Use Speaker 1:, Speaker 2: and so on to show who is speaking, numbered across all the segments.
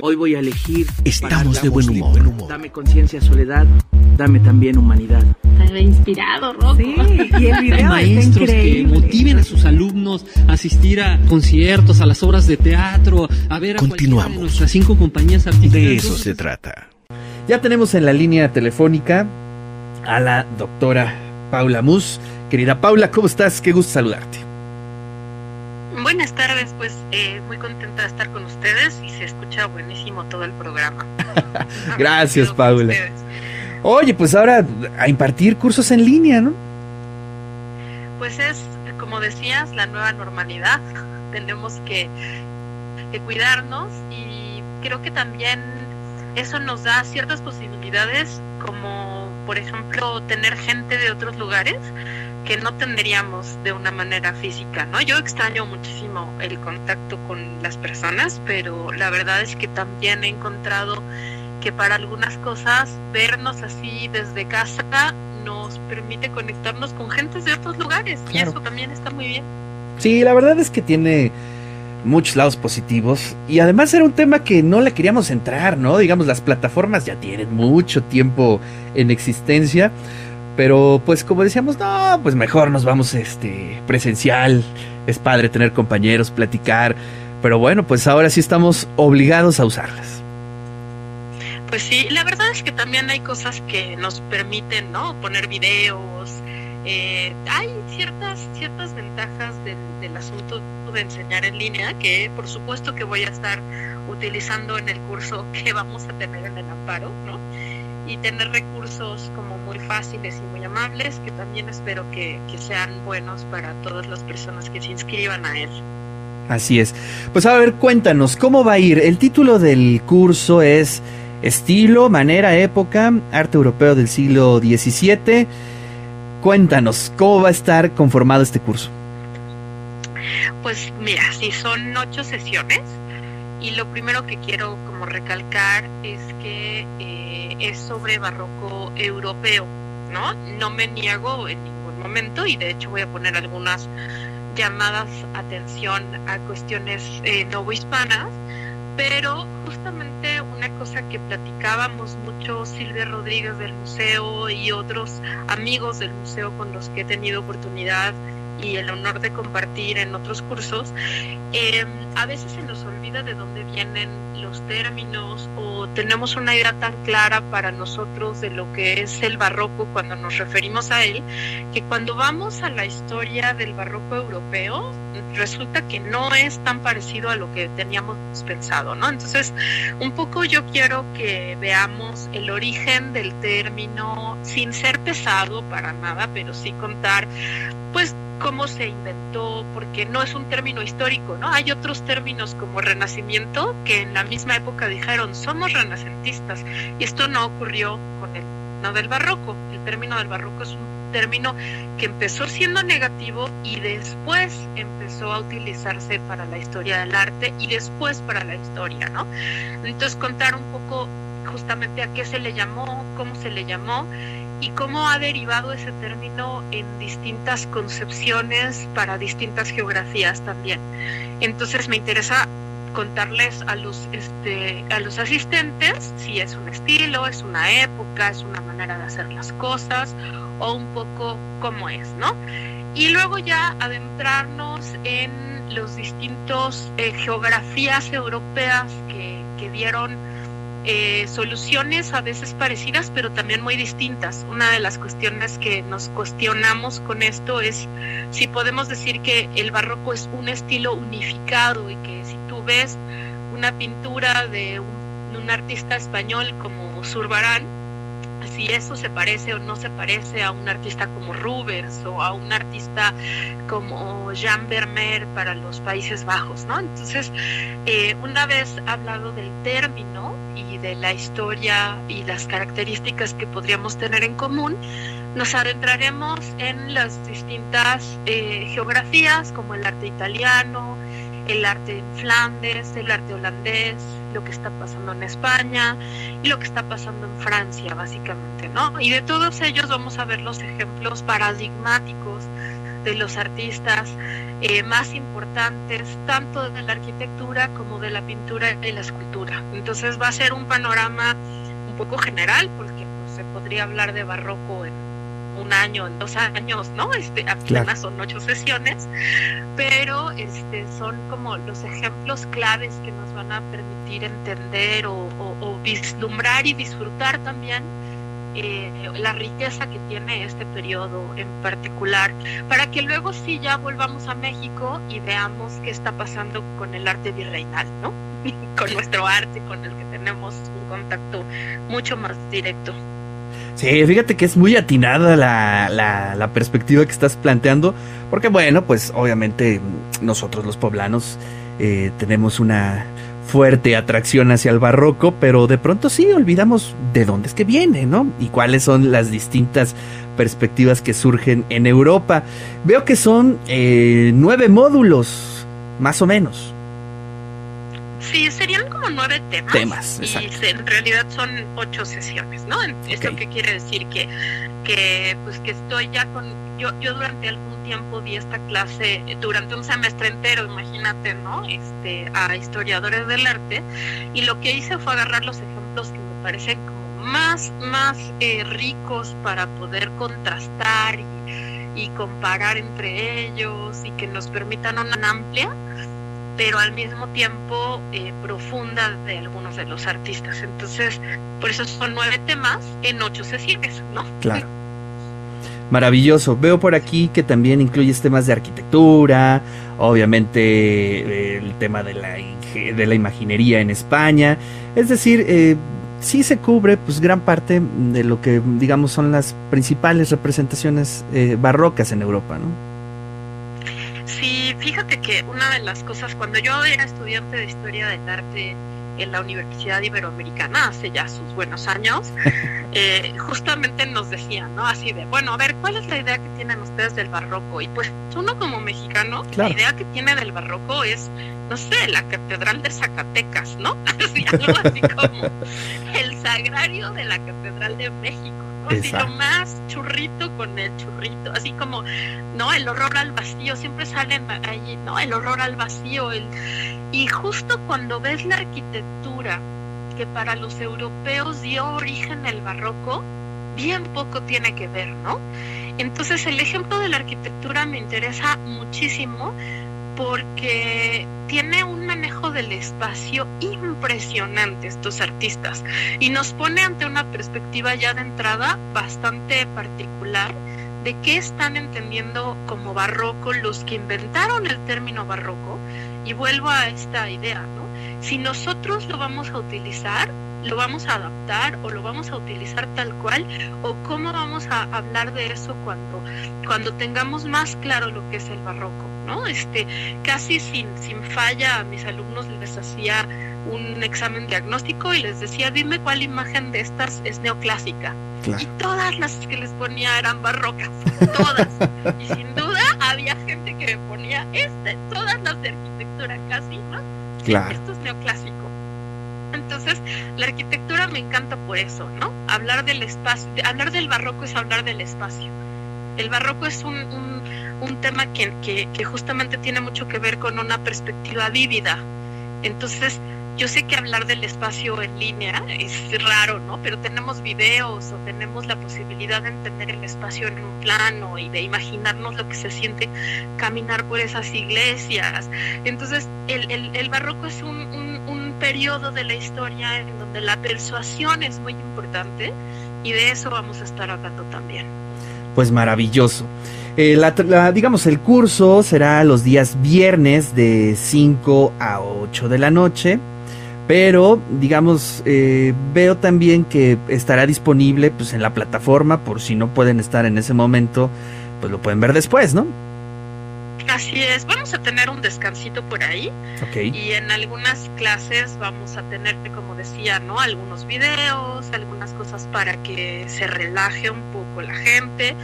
Speaker 1: Hoy voy a elegir.
Speaker 2: Estamos de buen humor.
Speaker 1: Dame conciencia, soledad. Dame también humanidad.
Speaker 3: Está inspirado, Rocco.
Speaker 4: Sí, y el video
Speaker 5: Maestros que motiven a sus alumnos a asistir a conciertos, a las obras de teatro, a ver a
Speaker 2: Continuamos.
Speaker 5: de nuestras cinco compañías artísticas.
Speaker 2: De eso se trata.
Speaker 6: Ya tenemos en la línea telefónica a la doctora Paula Mus. Querida Paula, ¿cómo estás? Qué gusto saludarte.
Speaker 7: Buenas tardes, pues eh, muy contenta de estar con ustedes y se escucha buenísimo todo el programa.
Speaker 6: Gracias, Paula. Oye, pues ahora a impartir cursos en línea, ¿no?
Speaker 7: Pues es, como decías, la nueva normalidad. Tenemos que, que cuidarnos y creo que también eso nos da ciertas posibilidades, como por ejemplo tener gente de otros lugares que no tendríamos de una manera física, ¿no? Yo extraño muchísimo el contacto con las personas, pero la verdad es que también he encontrado que para algunas cosas vernos así desde casa nos permite conectarnos con gentes de otros lugares y eso también está muy bien.
Speaker 6: Sí, la verdad es que tiene muchos lados positivos y además era un tema que no le queríamos entrar, ¿no? Digamos, las plataformas ya tienen mucho tiempo en existencia, pero pues como decíamos, no, pues mejor nos vamos este presencial. Es padre tener compañeros, platicar, pero bueno, pues ahora sí estamos obligados a usarlas.
Speaker 7: Pues sí, la verdad es que también hay cosas que nos permiten, ¿no? Poner videos. eh, hay ciertas ciertas ventajas del, del asunto de enseñar en línea que por supuesto que voy a estar utilizando en el curso que vamos a tener en el amparo, ¿no? Y tener recursos como muy fáciles y muy amables que también espero que, que sean buenos para todas las personas que se inscriban a él.
Speaker 6: Así es. Pues a ver, cuéntanos, ¿cómo va a ir? El título del curso es Estilo, Manera, Época, Arte Europeo del siglo XVII. Cuéntanos, ¿cómo va a estar conformado este curso?
Speaker 7: Pues mira, sí son ocho sesiones y lo primero que quiero como recalcar es que eh, es sobre barroco europeo, ¿no? No me niego en ningún momento y de hecho voy a poner algunas llamadas atención a cuestiones eh, novohispanas, pero justamente una cosa que platicábamos mucho Silvia Rodríguez del museo y otros amigos del museo con los que he tenido oportunidad y el honor de compartir en otros cursos, eh, a veces se nos olvida de dónde vienen los términos o tenemos una idea tan clara para nosotros de lo que es el barroco cuando nos referimos a él, que cuando vamos a la historia del barroco europeo, resulta que no es tan parecido a lo que teníamos pensado, ¿no? Entonces, un poco yo quiero que veamos el origen del término sin ser pesado para nada, pero sí contar, pues, cómo se inventó, porque no es un término histórico, ¿no? Hay otros términos como renacimiento que en la misma época dijeron somos renacentistas y esto no ocurrió con el no del barroco. El término del barroco es un término que empezó siendo negativo y después empezó a utilizarse para la historia del arte y después para la historia, ¿no? Entonces contar un poco justamente a qué se le llamó, cómo se le llamó y cómo ha derivado ese término en distintas concepciones para distintas geografías también. Entonces me interesa contarles a los este a los asistentes si es un estilo, es una época, es una manera de hacer las cosas o un poco cómo es, ¿no? Y luego ya adentrarnos en los distintos eh, geografías europeas que, que dieron eh, soluciones a veces parecidas, pero también muy distintas. Una de las cuestiones que nos cuestionamos con esto es si podemos decir que el barroco es un estilo unificado y que si tú ves una pintura de un, un artista español como Zurbarán, si eso se parece o no se parece a un artista como Rubens o a un artista como Jean Vermeer para los Países Bajos, ¿no? Entonces, eh, una vez hablado del término y de la historia y las características que podríamos tener en común, nos adentraremos en las distintas eh, geografías como el arte italiano, el arte en Flandes, el arte holandés, lo que está pasando en España y lo que está pasando en Francia, básicamente, ¿no? Y de todos ellos vamos a ver los ejemplos paradigmáticos de los artistas eh, más importantes, tanto de la arquitectura como de la pintura y la escultura. Entonces va a ser un panorama un poco general, porque pues, se podría hablar de barroco en un año, en dos años, ¿no? Este, apenas son ocho sesiones, pero este, son como los ejemplos claves que nos van a permitir entender o, o vislumbrar y disfrutar también eh, la riqueza que tiene este periodo en particular, para que luego sí ya volvamos a México y veamos qué está pasando con el arte virreinal, ¿no? con nuestro arte, con el que tenemos un contacto mucho más directo.
Speaker 6: Sí, fíjate que es muy atinada la, la, la, perspectiva que estás planteando, porque bueno, pues obviamente nosotros los poblanos eh, tenemos una fuerte atracción hacia el barroco, pero de pronto sí olvidamos de dónde es que viene, ¿no? Y cuáles son las distintas perspectivas que surgen en Europa. Veo que son eh, nueve módulos, más o menos.
Speaker 7: Sí, serían como nueve temas.
Speaker 6: Temas,
Speaker 7: y en realidad son ocho sesiones, ¿no? Esto que quiere decir que, que, pues que estoy ya con, yo, yo durante algún tiempo di esta clase durante un semestre entero, imagínate, ¿no? Este, a historiadores del arte y lo que hice fue agarrar los ejemplos que me parecen como más, más eh, ricos para poder contrastar y, y comparar entre ellos y que nos permitan una amplia pero al mismo tiempo eh, profunda de algunos de los artistas. Entonces, por eso son nueve temas en ocho sesiones, ¿no?
Speaker 6: Claro. Maravilloso. Veo por aquí que también incluyes temas de arquitectura, obviamente eh, el tema de la, de la imaginería en España. Es decir, eh, sí se cubre pues gran parte de lo que digamos son las principales representaciones eh, barrocas en Europa, ¿no?
Speaker 7: Fíjate que una de las cosas, cuando yo era estudiante de historia del arte en la Universidad Iberoamericana hace ya sus buenos años, eh, justamente nos decían, ¿no? Así de, bueno, a ver, ¿cuál es la idea que tienen ustedes del barroco? Y pues uno como mexicano, la idea que tiene del barroco es, no sé, la Catedral de Zacatecas, ¿no? Así, algo así como el sagrario de la Catedral de México. Así lo más churrito con el churrito, así como, ¿no? El horror al vacío, siempre salen ahí, ¿no? El horror al vacío, el, y justo cuando ves la arquitectura que para los europeos dio origen al barroco, bien poco tiene que ver, ¿no? Entonces el ejemplo de la arquitectura me interesa muchísimo porque tiene un manejo del espacio impresionante estos artistas y nos pone ante una perspectiva ya de entrada bastante particular de qué están entendiendo como barroco los que inventaron el término barroco y vuelvo a esta idea, ¿no? Si nosotros lo vamos a utilizar, lo vamos a adaptar o lo vamos a utilizar tal cual o cómo vamos a hablar de eso cuando cuando tengamos más claro lo que es el barroco, ¿no? Este, casi sin sin falla a mis alumnos les hacía un examen diagnóstico y les decía, "Dime cuál imagen de estas es neoclásica." Y todas las que les ponía eran barrocas, todas. y sin duda había gente que me ponía este, todas las de arquitectura casi, ¿no?
Speaker 6: Claro.
Speaker 7: Esto es neoclásico. Entonces, la arquitectura me encanta por eso, ¿no? Hablar del espacio, hablar del barroco es hablar del espacio. El barroco es un, un, tema que, justamente tiene mucho que ver con una perspectiva vívida. Entonces, yo sé que hablar del espacio en línea es raro, ¿no? Pero tenemos videos o tenemos la posibilidad de entender el espacio en un plano y de imaginarnos lo que se siente caminar por esas iglesias. Entonces, el, el, el barroco es un, un, un periodo de la historia en donde la persuasión es muy importante y de eso vamos a estar hablando también.
Speaker 6: Pues maravilloso. Eh, la, digamos, el curso será los días viernes de 5 a 8 de la noche. Pero, digamos, eh, veo también que estará disponible pues, en la plataforma por si no pueden estar en ese momento, pues lo pueden ver después, ¿no?
Speaker 7: Así es, vamos a tener un descansito por ahí
Speaker 6: okay.
Speaker 7: y en algunas clases vamos a tener, como decía, ¿no? Algunos videos, algunas cosas para que se relaje un poco la gente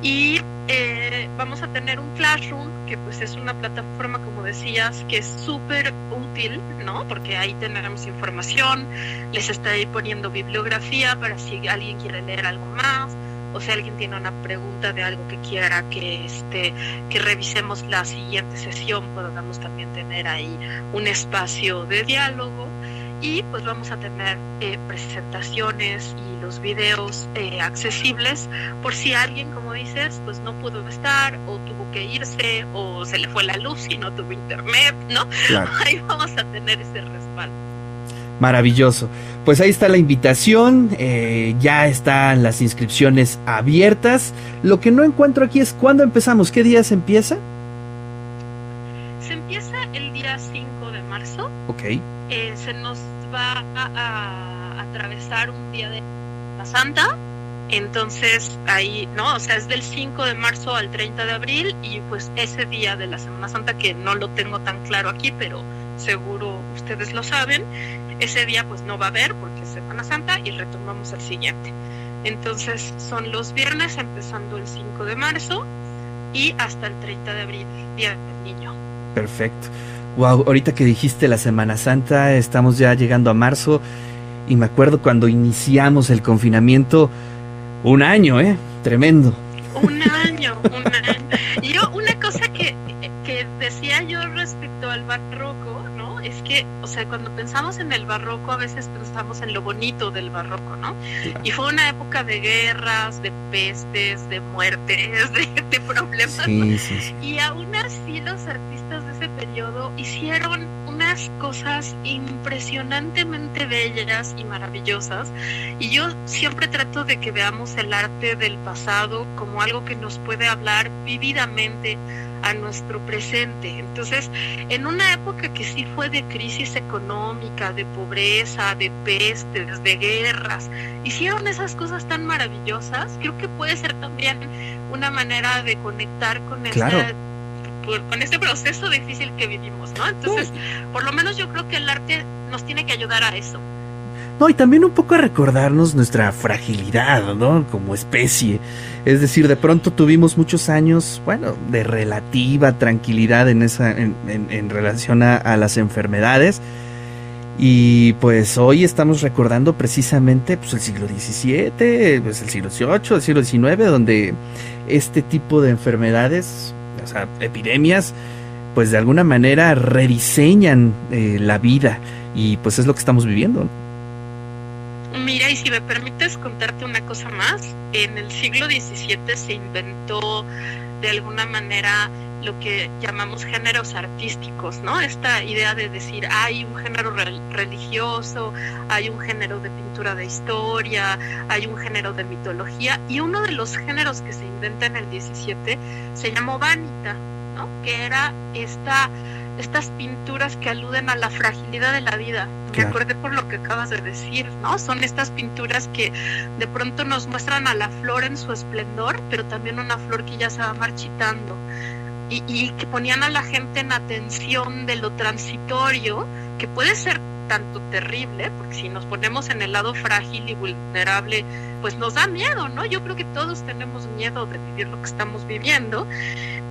Speaker 7: y eh, vamos a tener un Classroom que pues es una plataforma, como decías, que es súper útil, ¿no? Porque ahí tenemos información, les estoy poniendo bibliografía para si alguien quiere leer algo más o si alguien tiene una pregunta de algo que quiera que este que revisemos la siguiente sesión podamos también tener ahí un espacio de diálogo. Y pues vamos a tener eh, presentaciones y los videos eh, accesibles por si alguien como dices pues no pudo estar o tuvo que irse o se le fue la luz y no tuvo internet no
Speaker 6: Claro.
Speaker 7: ahí vamos a tener ese respaldo
Speaker 6: Maravilloso. Pues ahí está la invitación, eh, ya están las inscripciones abiertas. Lo que no encuentro aquí es cuándo empezamos, qué día se empieza.
Speaker 7: se empieza el día 5 de marzo
Speaker 6: Ok,
Speaker 7: eh, se nos va a, a atravesar un día de la Santa. Entonces ahí, ¿no? O sea, es del 5 de marzo al 30 de abril y pues ese día de la Semana Santa que no lo tengo tan claro aquí, pero seguro ustedes lo saben, ese día pues no va a haber porque es Semana Santa y retomamos el siguiente. Entonces son los viernes empezando el 5 de marzo y hasta el 30 de abril, Día del Niño.
Speaker 6: perfecto. Wow, ahorita que dijiste la Semana Santa, estamos ya llegando a marzo y me acuerdo cuando iniciamos el confinamiento, un año, ¿eh? Tremendo.
Speaker 7: Un año, un año. Y yo, una cosa que, que decía yo respecto al barroco, ¿no? Es que, o sea, cuando pensamos en el barroco, a veces pensamos en lo bonito del barroco, ¿no? Y fue una época de guerras, de pestes, de muertes, de, de problemas,
Speaker 6: sí, sí.
Speaker 7: Y aún así los artistas de ese periodo hicieron unas cosas impresionantemente bellas y maravillosas. Y yo siempre trato de que veamos el arte del pasado como algo que nos puede hablar vividamente a nuestro presente. Entonces, en una época que sí fue de crisis económica, de pobreza, de pestes, de guerras, hicieron esas cosas tan maravillosas, creo que puede ser también una manera de conectar con
Speaker 6: Claro.
Speaker 7: Por- con este proceso difícil que vivimos, ¿no? Entonces, por lo menos yo creo que el arte nos tiene que ayudar a eso.
Speaker 6: No, y también un poco a recordarnos nuestra fragilidad, ¿no? Como especie. Es decir, de pronto tuvimos muchos años, bueno, de relativa tranquilidad en esa, en, en- en relación a, a las enfermedades. Y pues hoy estamos recordando precisamente pues, el siglo XVII, pues, el siglo XVIII, el siglo XIX, donde este tipo de enfermedades, sea, epidemias, pues de alguna manera rediseñan eh, la vida. Y pues es lo que estamos viviendo.
Speaker 7: Mira, y si me permites contarte una cosa más, en el siglo XVII se inventó de alguna manera lo que llamamos géneros artísticos, ¿no? Esta idea de decir, hay un género rel- religioso, hay un género de pintura de historia, hay un género de mitología, y uno de los géneros que se inventa en el XVII se llamó vanita, ¿no? Que era esta estas pinturas que aluden a la fragilidad de la vida. Me acordé por lo que acabas de decir, ¿no? Son estas pinturas que de pronto nos muestran a la flor en su esplendor, pero también una flor que ya se va marchitando. Y, y que ponían a la gente en atención de lo transitorio, que puede ser tanto terrible, porque si nos ponemos en el lado frágil y vulnerable, pues nos da miedo, ¿no? Yo creo que todos tenemos miedo de vivir lo que estamos viviendo,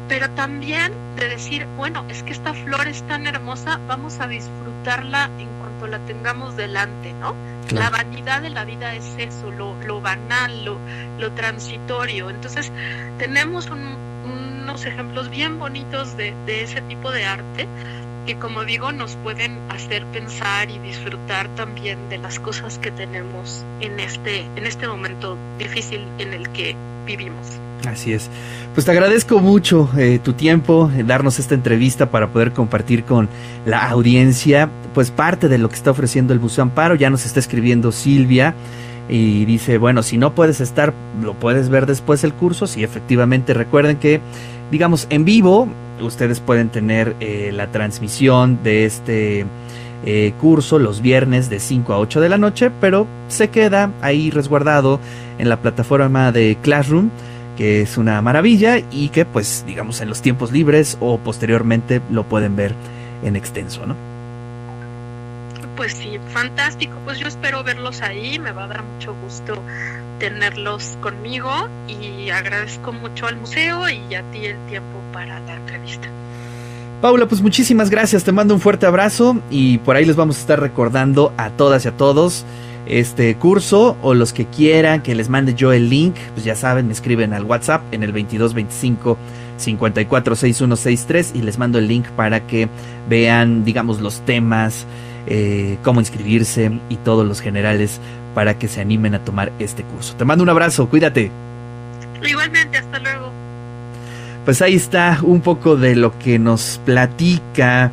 Speaker 7: pero también de decir, bueno, es que esta flor es tan hermosa, vamos a disfrutarla en cuanto la tengamos delante, ¿no? La vanidad de la vida es eso, lo, lo banal, lo, lo transitorio. Entonces, tenemos un- ejemplos bien bonitos de, de ese tipo de arte que, como digo, nos pueden hacer pensar y disfrutar también de las cosas que tenemos en este, en este momento difícil en el que vivimos.
Speaker 6: Así es. Pues te agradezco mucho eh, tu tiempo, eh, darnos esta entrevista para poder compartir con la audiencia, pues parte de lo que está ofreciendo el Museo Amparo. Ya nos está escribiendo Silvia y dice, bueno, si no puedes estar, lo puedes ver después el curso. Sí, efectivamente, recuerden que, digamos, en vivo, ustedes pueden tener eh, la transmisión de este eh, curso los viernes de 5 a 8 de la noche, pero se queda ahí resguardado en la plataforma de Classroom que es una maravilla y que pues digamos en los tiempos libres o posteriormente lo pueden ver en extenso, ¿no?
Speaker 7: Pues sí, fantástico. Pues yo espero verlos ahí. Me va a dar mucho gusto tenerlos conmigo y agradezco mucho al museo y a ti el tiempo para la entrevista.
Speaker 6: Paula, pues muchísimas gracias, te mando un fuerte abrazo y por ahí les vamos a estar recordando a todas y a todos este curso o los que quieran que les mande yo el link, pues ya saben, me escriben al WhatsApp en el 2225 546163 y les mando el link para que vean, digamos, los temas, eh, cómo inscribirse y todos los generales para que se animen a tomar este curso. Te mando un abrazo, cuídate.
Speaker 7: Igualmente, hasta luego.
Speaker 6: Pues ahí está un poco de lo que nos platica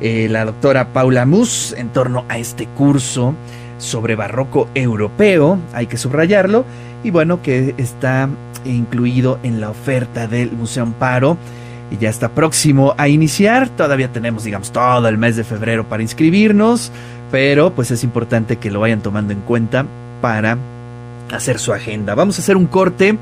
Speaker 6: eh, la doctora Paula Mus en torno a este curso sobre barroco europeo, hay que subrayarlo, y bueno, que está incluido en la oferta del Museo Amparo y ya está próximo a iniciar. Todavía tenemos, digamos, todo el mes de febrero para inscribirnos, pero pues es importante que lo vayan tomando en cuenta para hacer su agenda. Vamos a hacer un corte